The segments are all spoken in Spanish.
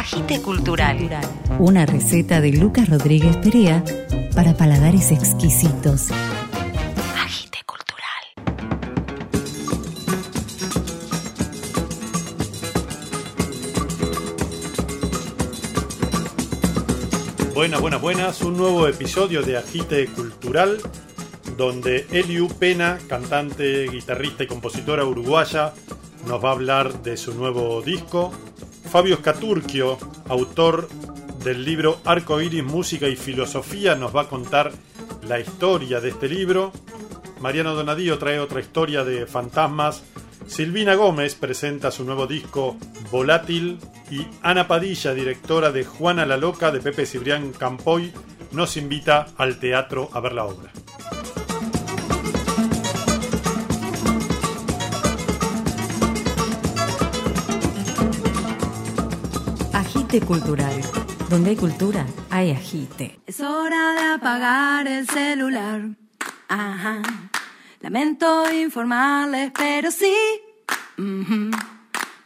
Agite Cultural. Una receta de Lucas Rodríguez Perea para paladares exquisitos. Agite Cultural. Buenas, buenas, buenas. Un nuevo episodio de Agite Cultural donde Eliu Pena, cantante, guitarrista y compositora uruguaya, nos va a hablar de su nuevo disco. Fabio Scaturchio, autor del libro Arco Iris, Música y Filosofía, nos va a contar la historia de este libro. Mariano Donadío trae otra historia de fantasmas. Silvina Gómez presenta su nuevo disco Volátil y Ana Padilla, directora de Juana la Loca de Pepe Cibrián Campoy, nos invita al teatro a ver la obra. Agite Cultural. Donde hay cultura, hay agite. Es hora de apagar el celular. Ajá. Lamento informarles, pero sí.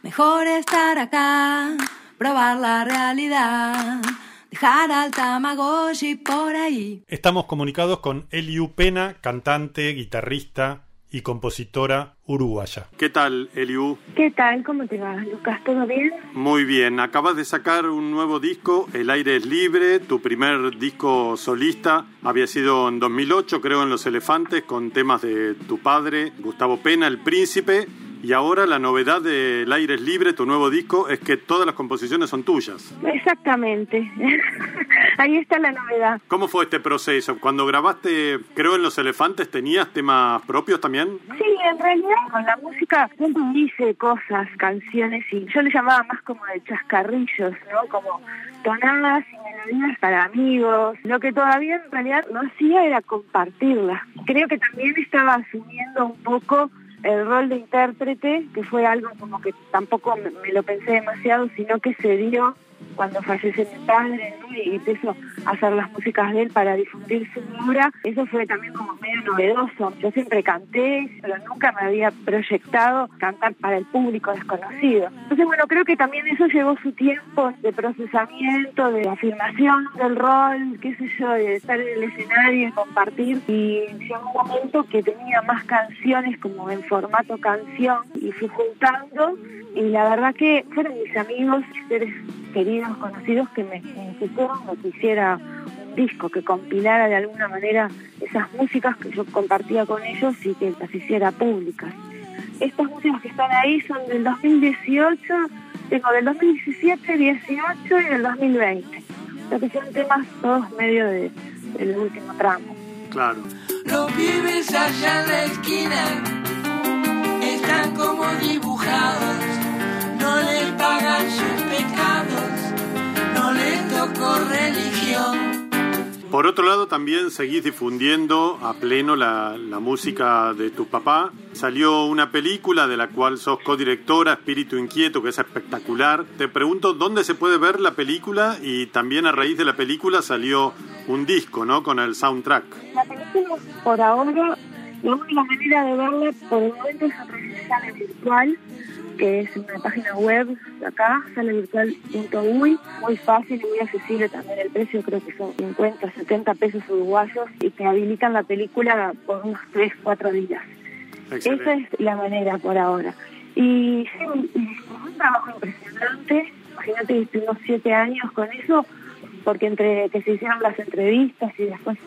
Mejor estar acá, probar la realidad. Dejar al Tamagotchi por ahí. Estamos comunicados con Eliu Pena, cantante, guitarrista y compositora uruguaya. ¿Qué tal, Eliu? ¿Qué tal? ¿Cómo te va, Lucas? ¿Todo bien? Muy bien, acabas de sacar un nuevo disco, El aire es libre, tu primer disco solista había sido en 2008, creo, en Los Elefantes, con temas de tu padre, Gustavo Pena, El Príncipe, y ahora la novedad de El aire es libre, tu nuevo disco, es que todas las composiciones son tuyas. Exactamente. Ahí está la novedad. ¿Cómo fue este proceso? Cuando grabaste, creo, en Los Elefantes, ¿tenías temas propios también? Sí, en realidad con la música siempre hice cosas, canciones, y yo le llamaba más como de chascarrillos, ¿no? Como tonadas y melodías para amigos. Lo que todavía en realidad no hacía era compartirlas. Creo que también estaba asumiendo un poco el rol de intérprete, que fue algo como que tampoco me, lo pensé demasiado, sino que se dio cuando fallece mi padre y empezó a hacer las músicas de él para difundir su obra. Eso fue también como medio novedoso. Yo siempre canté, pero nunca me había proyectado cantar para el público desconocido. Entonces, bueno, creo que también eso llevó su tiempo de procesamiento, de afirmación del rol, qué sé yo, de estar en el escenario y compartir. Y llegó un momento que tenía más canciones como en formato canción y fui juntando y la verdad que fueron mis amigos, seres queridos, conocidos que me insistieron que hiciera un disco, que compilara de alguna manera esas músicas que yo compartía con ellos y que las hiciera públicas. Estas músicas que están ahí son del 2018, tengo del 2017, 18 y del 2020. O sea que son temas todos medio de, del último tramo. Claro. Los pibes allá en la esquina están como dibujados, no les pagan no les tocó religión. Por otro lado, también seguís difundiendo a pleno la, la música de tu papá. Salió una película de la cual sos codirectora, Espíritu Inquieto, que es espectacular. Te pregunto dónde se puede ver la película y también a raíz de la película salió un disco, ¿no? Con el soundtrack. La película, por ahora, la única manera de verla por el momento es a través de virtual, que es una página web acá, salavirtual.uy, muy fácil y muy accesible también el precio, creo que son 50, 70 pesos uruguayos y te habilitan la película por unos 3, 4 días. Excelente. Esa es la manera por ahora. Y sí, un, un trabajo impresionante, imagínate que estuvimos 7 años con eso, porque entre que se hicieron las entrevistas y después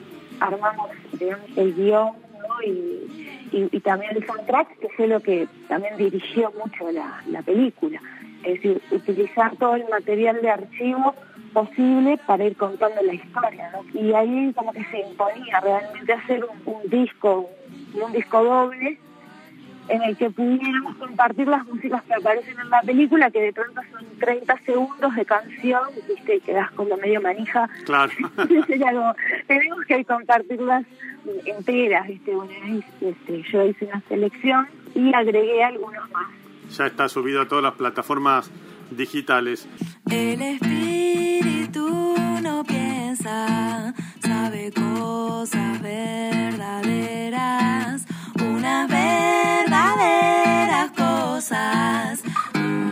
armamos digamos, el guion ¿no? y, y, y también el soundtrack, que fue lo que también dirigió mucho la, la película. Es decir, utilizar todo el material de archivo posible para ir contando la historia. ¿no? Y ahí como que se imponía realmente hacer un, un disco, un, disco doble en el que pudiéramos compartir las músicas que aparecen en la película, que de pronto son 30 segundos de canción, viste, y quedas como medio manija. Claro. Tenemos que compartirlas enteras, viste, bueno, este, yo hice una selección y agregué algunos más. Ya está subido a todas las plataformas digitales. El espíritu no piensa, sabe cosas verdaderas, unas verdaderas cosas. Mm.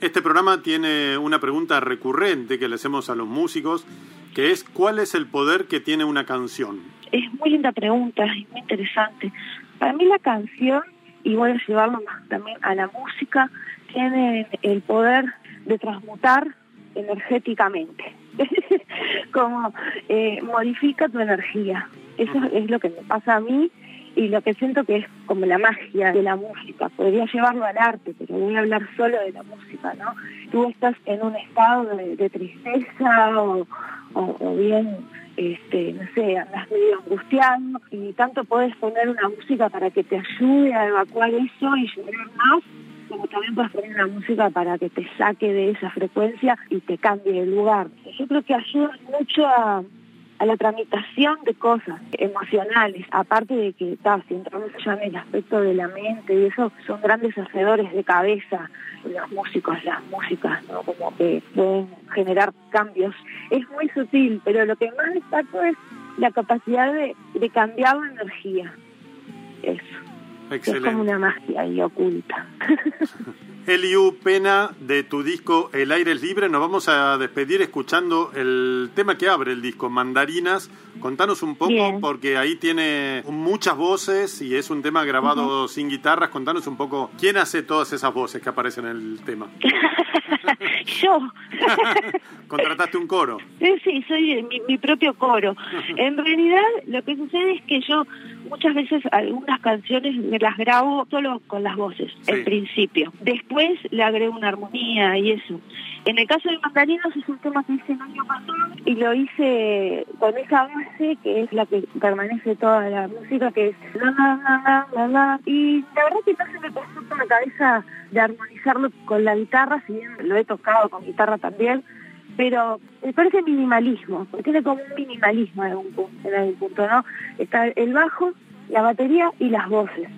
Este programa tiene una pregunta recurrente que le hacemos a los músicos, que es ¿cuál es el poder que tiene una canción? Es muy linda pregunta, es muy interesante. Para mí la canción, y voy a llevarlo más también a la música, tiene el poder de transmutar energéticamente. Como eh, modifica tu energía. Eso es lo que me pasa a mí y lo que siento que es como la magia de la música. Podría llevarlo al arte, pero voy a hablar solo de la música, ¿no? Tú estás en un estado de, tristeza o, o, o bien este, no sé, andas medio angustiado y tanto puedes poner una música para que te ayude a evacuar eso y llorar más, como también puedes poner una música para que te saque de esa frecuencia y te cambie de lugar. Yo creo que ayuda mucho a, a la tramitación de cosas emocionales, aparte de que, ta, si entramos ya en el aspecto de la mente y eso, son grandes hacedores de cabeza los músicos, las músicas, ¿no? Como que pueden generar cambios. Es muy sutil, pero lo que más destaco es la capacidad de, de cambiar la energía. Eso. Es como Excelente. una magia ahí oculta. Eliu Pena, de tu disco El aire es libre, nos vamos a despedir escuchando el tema que abre el disco, Mandarinas. Contanos un poco, Bien. porque ahí tiene muchas voces y es un tema grabado sin guitarras. Contanos un poco quién hace todas esas voces que aparecen en el tema. Yo. Contrataste un coro. Sí, sí, soy mi, mi propio coro. En realidad, lo que sucede es que yo muchas veces algunas canciones me las grabo solo con las voces, Sí. en principio. Después le agrego una armonía y eso. En el caso de Mandarinos es un tema que hice el año pasado y lo hice con esa base que es la que permanece toda la música, que es la, la, la, la, la, la. Y la verdad que no se me pasó por la cabeza de armonizarlo con la guitarra, si bien lo he tocado con guitarra también, pero me parece minimalismo, porque tiene como un minimalismo en algún punto, en algún punto ¿no? Está el bajo, la batería y las voces.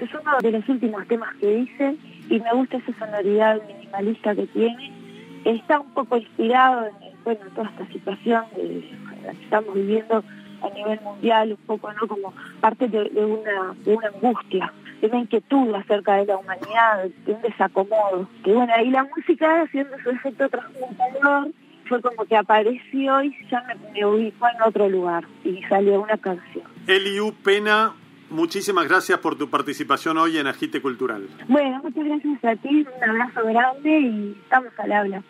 Es uno de los últimos temas que hice y me gusta esa sonoridad minimalista que tiene. Está un poco inspirado en bueno, toda esta situación de, la que estamos viviendo a nivel mundial, un poco no como parte de, de una, de una angustia, de una inquietud acerca de la humanidad, de un desacomodo. Que bueno, ahí la música haciendo su efecto transmutador fue como que apareció y ya me, me ubicó en otro lugar y salió una canción. Eliu Pena, muchísimas gracias por tu participación hoy en Agite Cultural. Bueno, muchas gracias a ti, un abrazo grande y estamos al habla.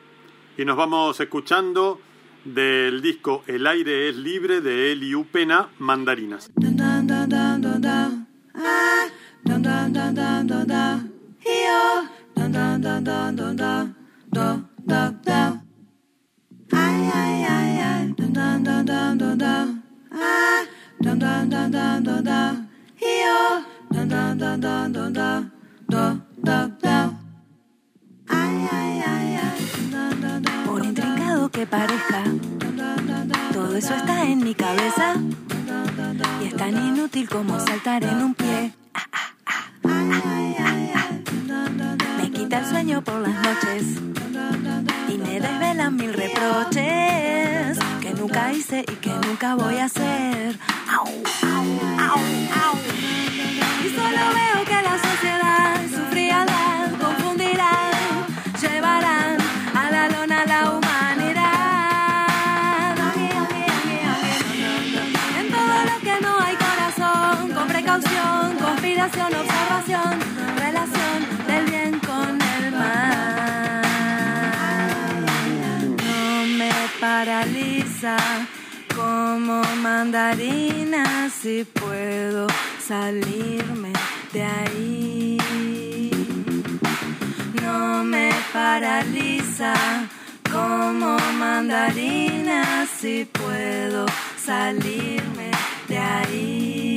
Y nos vamos escuchando del disco El aire es libre de Eliu Pena, Mandarinas. Dun dun dun dun dun dun. Ah, dun dun dun dun dun dun. Dun dun dun dun dun dun. Do. Ay, ay, ay, ay. Dun dun dun dun dun dun. Ah, dun dun dun dun dun dun. Yo, dun dun dun dun dun dun. Do, do, do. Ay, ay, ay, ay. Dun, dun, dun, Por dun, intrincado que parezca, dun, dun, dun, dun, todo eso está en mi cabeza dun, dun, dun. y es tan inútil como saltar en un pie. Sueño por las noches y me desvelan mil reproches que nunca hice y que nunca voy a hacer. Y solo veo que la sociedad, su frialdad confundirán, llevarán a la lona la humanidad. En todo lo que no hay corazón, con precaución, conspiración, observación, relación paraliza como mandarina si puedo salirme de ahí. No me paraliza como mandarina si puedo salirme de ahí.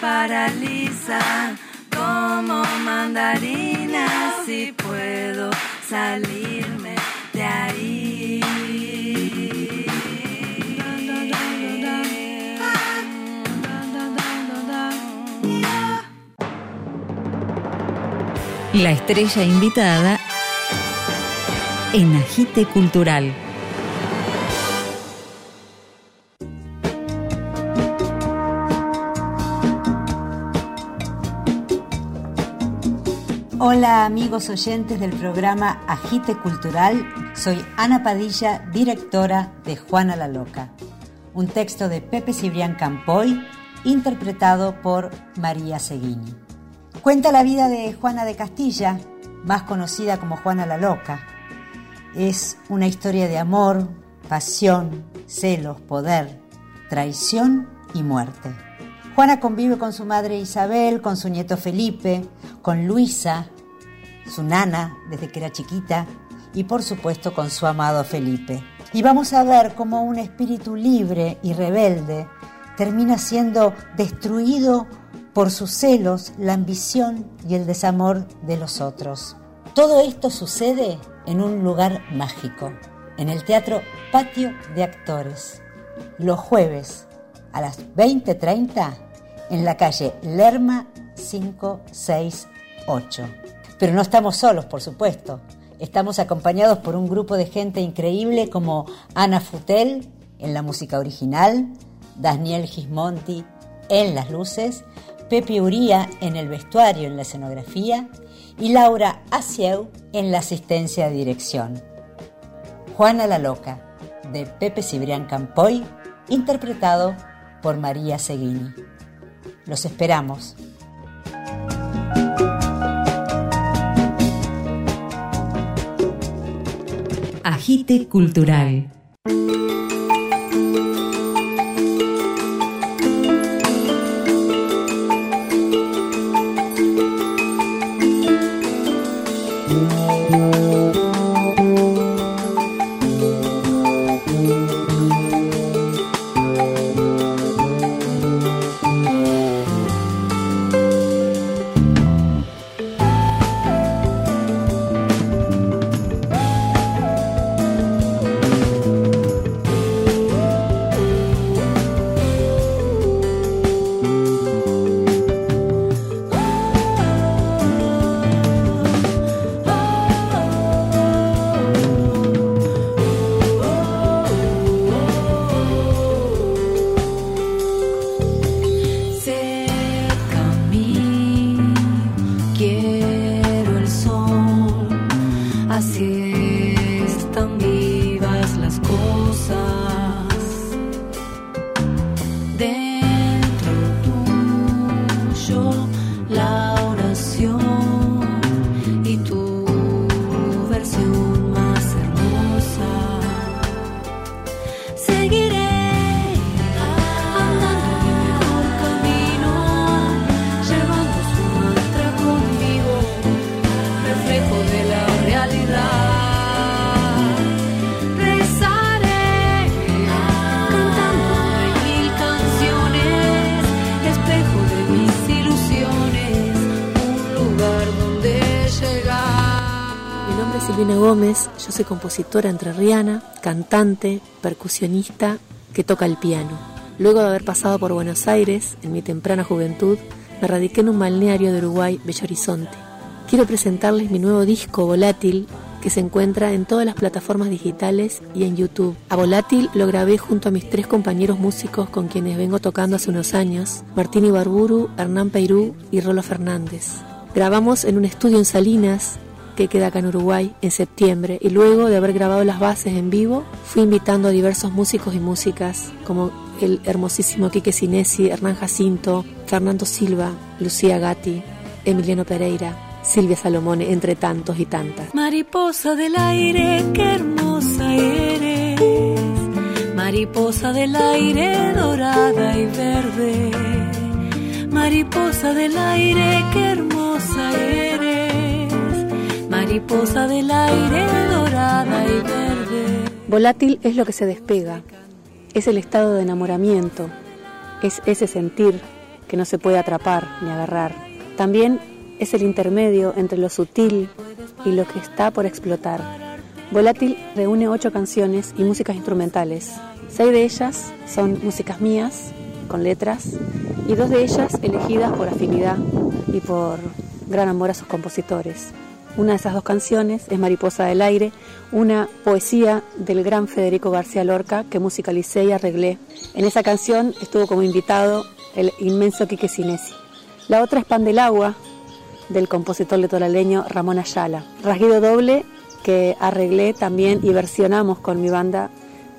Paraliza como mandarina si puedo salirme de ahí. La estrella invitada en Agite Cultural. Hola amigos oyentes del programa Agite Cultural, soy Ana Padilla, directora de Juana la Loca, un texto de Pepe Cibrián Campoy, interpretado por María Seguini. Cuenta la vida de Juana de Castilla, más conocida como Juana la Loca. Es una historia de amor, pasión, celos, poder, traición y muerte. Juana convive con su madre Isabel, con su nieto Felipe, con Luisa, su nana desde que era chiquita, y por supuesto con su amado Felipe. Y vamos a ver cómo un espíritu libre y rebelde termina siendo destruido por sus celos, la ambición y el desamor de los otros. Todo esto sucede en un lugar mágico, en el Teatro Patio de Actores, los jueves a las 20.30 en la calle Lerma 568. Pero no estamos solos, por supuesto. Estamos acompañados por un grupo de gente increíble como Ana Futel en la música original, Daniel Gismonti en las luces, Pepe Uría en el vestuario, en la escenografía y Laura Asieu en la asistencia de dirección. Juana la Loca, de Pepe Cibrián Campoy, interpretado por María Seguini. Los esperamos. Cultural. Silvina Gómez, yo soy compositora entrerriana, cantante, percusionista que toca el piano. Luego de haber pasado por Buenos Aires en mi temprana juventud, me radiqué en un balneario de Uruguay, Bello Horizonte. Quiero presentarles mi nuevo disco Volátil, que se encuentra en todas las plataformas digitales y en YouTube. A Volátil lo grabé junto a mis tres compañeros músicos con quienes vengo tocando hace unos años, Martín Ibarburu, Hernán Peirú y Rolo Fernández. Grabamos en un estudio en Salinas, que queda acá en Uruguay, en septiembre, y luego de haber grabado las bases en vivo, fui invitando a diversos músicos y músicas, como el hermosísimo Quique Sinesi, Hernán Jacinto, Fernando Silva, Lucía Gatti, Emiliano Pereira, Silvia Salomone, entre tantos y tantas. Mariposa del aire, qué hermosa eres. Mariposa del aire dorada y verde. Mariposa del aire, qué hermosa eres. Del aire dorada y verde. Volátil es lo que se despega, es el estado de enamoramiento, es ese sentir que no se puede atrapar ni agarrar. También es el intermedio entre lo sutil y lo que está por explotar. Volátil reúne ocho canciones y músicas instrumentales. Seis de ellas son músicas mías, con letras, y dos de ellas elegidas por afinidad y por gran amor a sus compositores. Una de esas dos canciones es Mariposa del Aire, una poesía del gran Federico García Lorca que musicalicé y arreglé. En esa canción estuvo como invitado el inmenso Quique Sinesi. La otra es Pan del Agua, del compositor letoraleño Ramón Ayala. Rasguido doble que arreglé también y versionamos con mi banda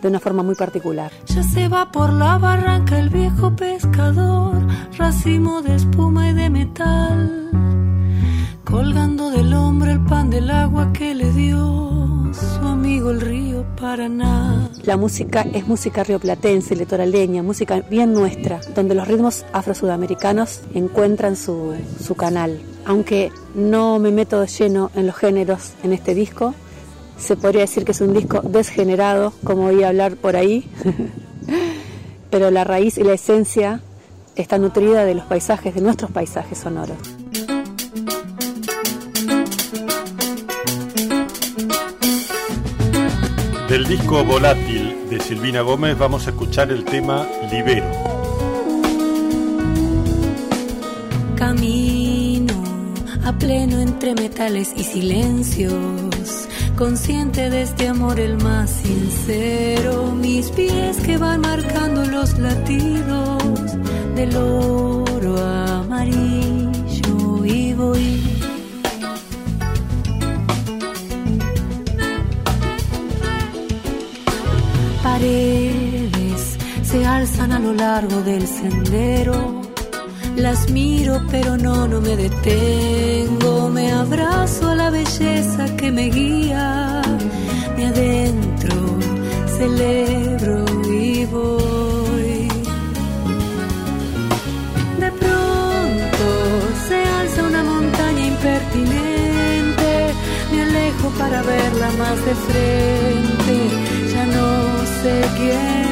de una forma muy particular. Ya se va por la barranca el viejo pescador, racimo de espuma y de metal, colgando del hombro el pan del agua que le dio su amigo el río Paraná. La música es música rioplatense, litoraleña, música bien nuestra, donde los ritmos afro-sudamericanos encuentran su, su canal. Aunque no me meto de lleno en los géneros en este disco, se podría decir que es un disco desgenerado, como oí hablar por ahí, pero la raíz y la esencia está nutrida de los paisajes, de nuestros paisajes sonoros. Del disco Volátil de Silvina Gómez vamos a escuchar el tema Libero. Camino a pleno entre metales y silencios, consciente de este amor el más sincero, mis pies que van marcando los latidos del oro amarillo y voy paredes se alzan a lo largo del sendero. Las miro pero no, no me detengo. Me abrazo a la belleza que me guía. Me adentro, celebro y voy. De pronto se alza una montaña impertinente. Me alejo para verla más de frente. Ya no sé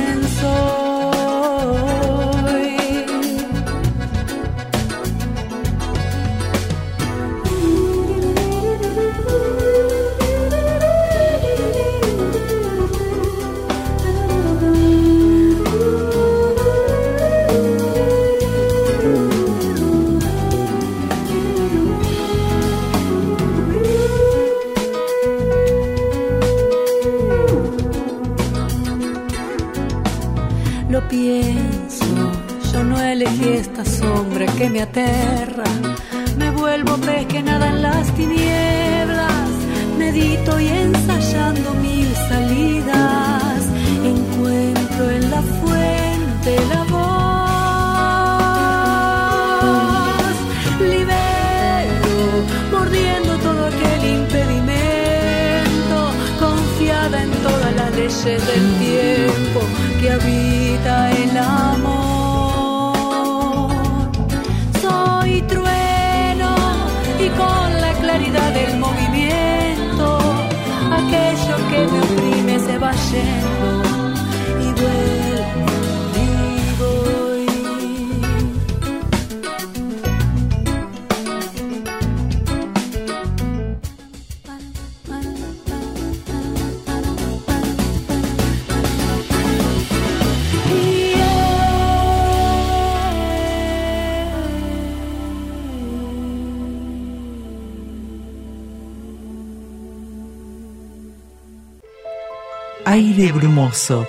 brumoso.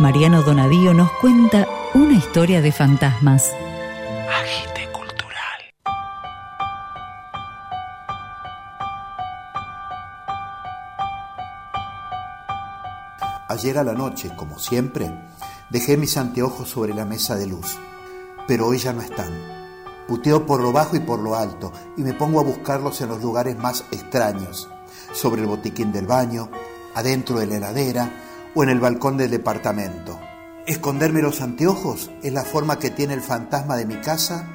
Mariano Donadío nos cuenta una historia de fantasmas. Agite cultural. Ayer a la noche, como siempre, dejé mis anteojos sobre la mesa de luz, pero hoy ya no están. Puteo por lo bajo y por lo alto y me pongo a buscarlos en los lugares más extraños, sobre el botiquín del baño, adentro de la heladera o en el balcón del departamento. Esconderme los anteojos es la forma que tiene el fantasma de mi casa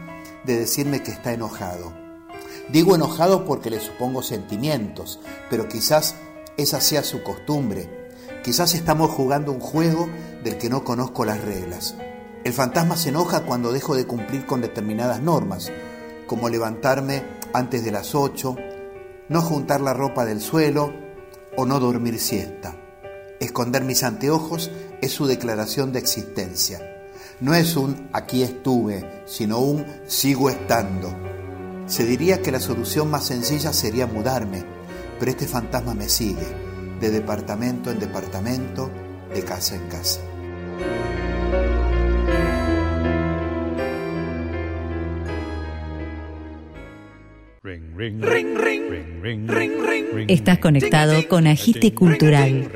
de decirme que está enojado. Digo enojado porque le supongo sentimientos, pero quizás esa sea su costumbre. Quizás estamos jugando un juego del que no conozco las reglas. El fantasma se enoja cuando dejo de cumplir con determinadas normas, como levantarme antes de las 8, no juntar la ropa del suelo o no dormir siesta. Esconder mis anteojos es su declaración de existencia. No es un aquí estuve, sino un sigo estando. Se diría que la solución más sencilla sería mudarme, pero este fantasma me sigue, de departamento en departamento, de casa en casa. Estás conectado con Agite Cultural.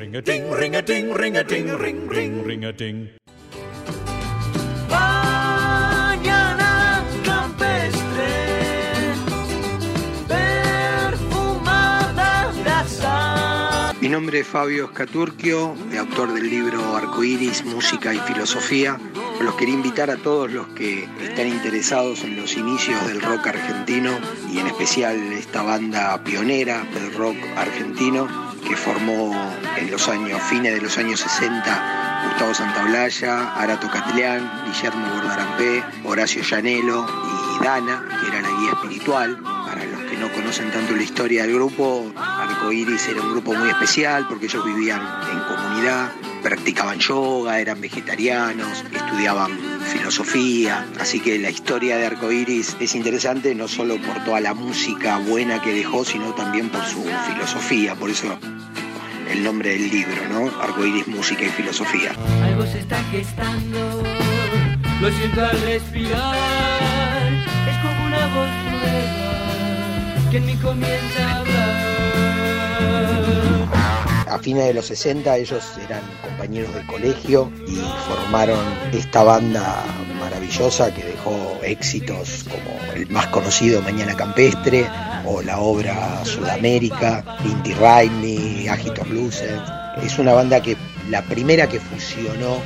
Mi nombre es Fabio Escaturquio, autor del libro Arcoíris, Música y Filosofía. Los quería invitar a todos los que están interesados en los inicios del rock argentino y en especial esta banda pionera del rock argentino que formó en los años, fines de los años 60, Gustavo Santaolalla, Arato Catleán, Guillermo Bordarampé, Horacio Llanelo y Dana, que era la guía espiritual. Conocen tanto la historia del grupo, Arcoiris era un grupo muy especial porque ellos vivían en comunidad, practicaban yoga, eran vegetarianos, estudiaban filosofía, así que la historia de Arcoiris es interesante no solo por toda la música buena que dejó, sino también por su filosofía, por eso el nombre del libro, ¿no? Arcoiris, música y filosofía. Algo se está gestando, lo siento al respirar. Es como una voz que en a. A fines de los 60 ellos eran compañeros de colegio y formaron esta banda maravillosa que dejó éxitos como el más conocido Mañana Campestre o la obra Sudamérica, Inti Raimi, Agitos Luces. Es una banda que la primera que fusionó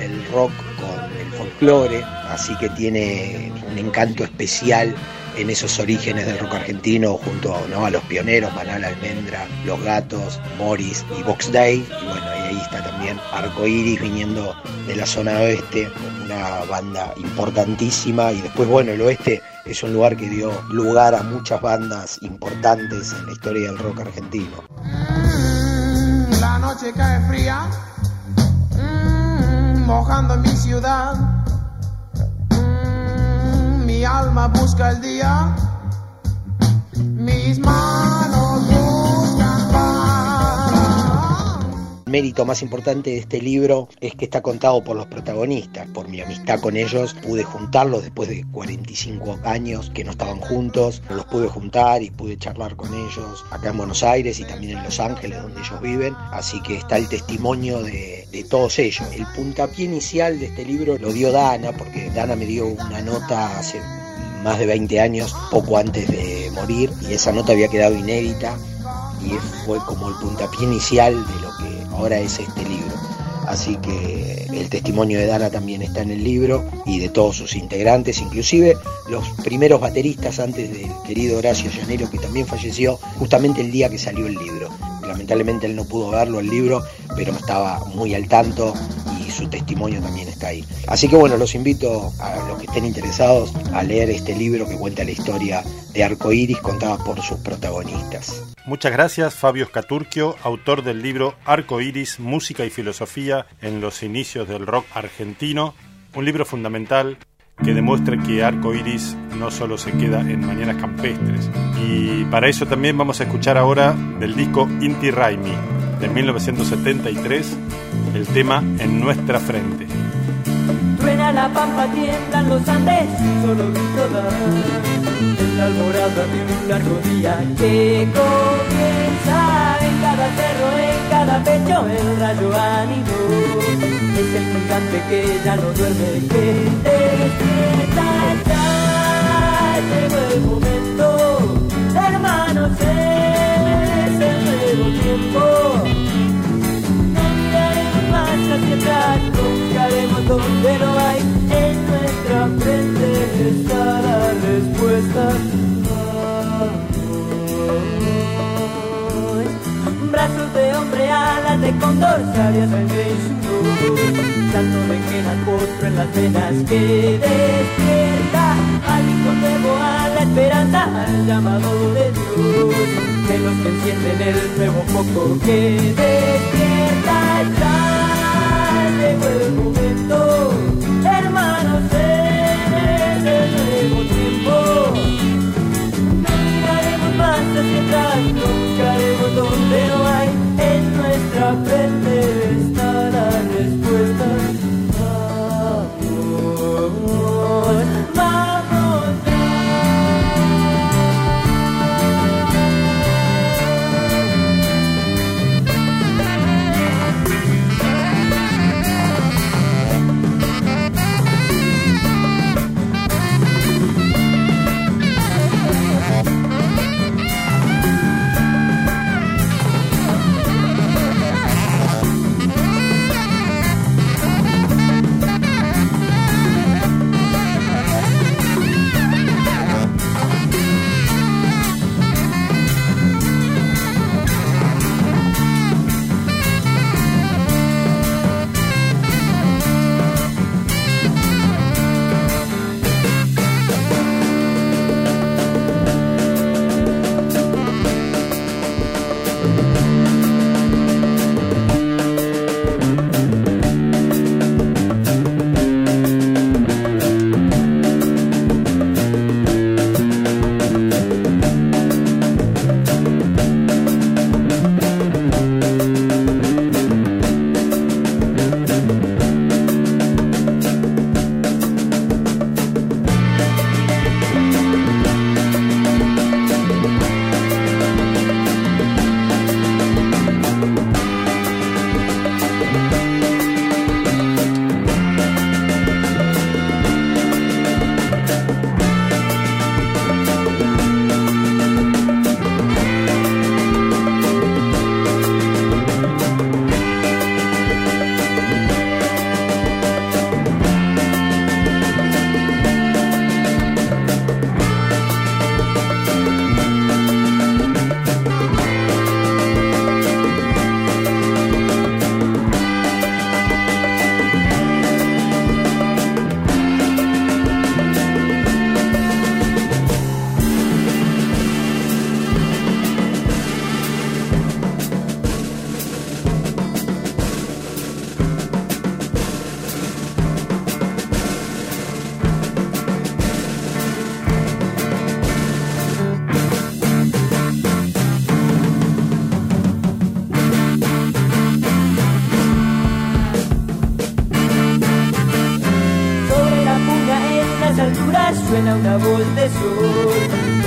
el rock con el folclore, así que tiene un encanto especial en esos orígenes del rock argentino junto ¿no? a los pioneros, Manal Almendra, Los Gatos, Morris y Box Day. Y bueno, y ahí está también Arco Iris viniendo de la zona oeste, una banda importantísima. Y después, bueno, el oeste es un lugar que dio lugar a muchas bandas importantes en la historia del rock argentino. La noche cae fría, mm, mojando mi ciudad. Mi alma busca el día, mis manos mérito más importante de este libro es que está contado por los protagonistas. Por mi amistad con ellos pude juntarlos después de 45 años que no estaban juntos. Los pude juntar y pude charlar con ellos acá en Buenos Aires y también en Los Ángeles donde ellos viven. Así que está el testimonio de, de todos ellos. El puntapié inicial de este libro lo dio Dana porque Dana me dio una nota hace más de 20 años, poco antes de morir, y esa nota había quedado inédita y fue como el puntapié inicial de lo que ahora es este libro. Así que el testimonio de Dana también está en el libro y de todos sus integrantes, inclusive los primeros bateristas antes del querido Horacio Llanero, que también falleció justamente el día que salió el libro. Lamentablemente él no pudo verlo el libro, pero estaba muy al tanto su testimonio también está ahí. Así que bueno, los invito a los que estén interesados a leer este libro que cuenta la historia de Arcoiris contada por sus protagonistas. Muchas gracias, Fabio Scaturquio, autor del libro Arco Iris, Música y Filosofía en los inicios del rock argentino, un libro fundamental que demuestra que Arco Iris no solo se queda en Mañanas Campestres. Y para eso también vamos a escuchar ahora del disco Inti Raimi de 1973 el tema En Nuestra Frente. Truena la pampa, tiemblan los Andes, solo grito. Es la alborada de un largo día que comienza en cada cerro, en cada pecho, el rayo ánimo. Es el gigante que ya no duerme, que despierta ya. Llegó el momento, hermanos, no miraremos más hacia atrás, buscaremos donde no hay. En nuestra frente está la respuesta. Brazos de hombre, alas de condor, sabias en su Tanto me queda potro en las venas que despierta. Al hijo de Boa, la esperanza, al llamado de Dios, de los que encienden el nuevo foco. Que despierta Ya el suena una voz de sol.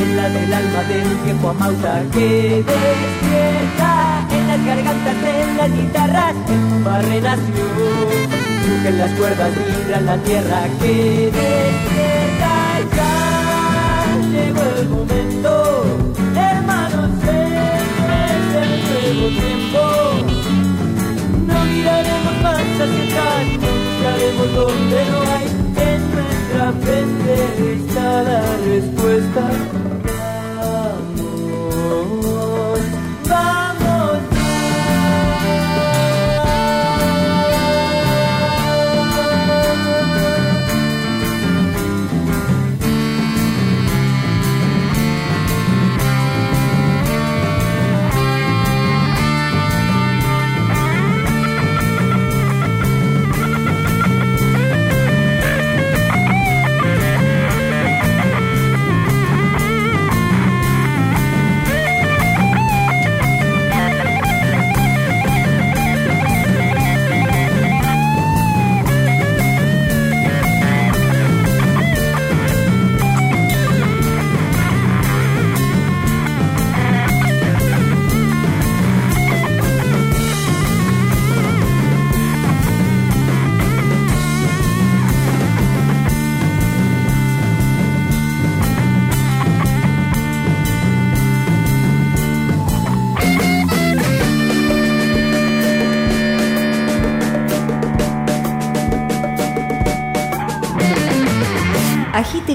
Es la del alma del viejo amauta que despierta. En las gargantas de las guitarras el puma renació. Surgen las cuerdas, vibran la tierra que despierta. Ya llegó el momento, hermanos, es el nuevo tiempo. No miraremos más hacia atrás, buscaremos donde no hay. Frente está la respuesta. Vamos,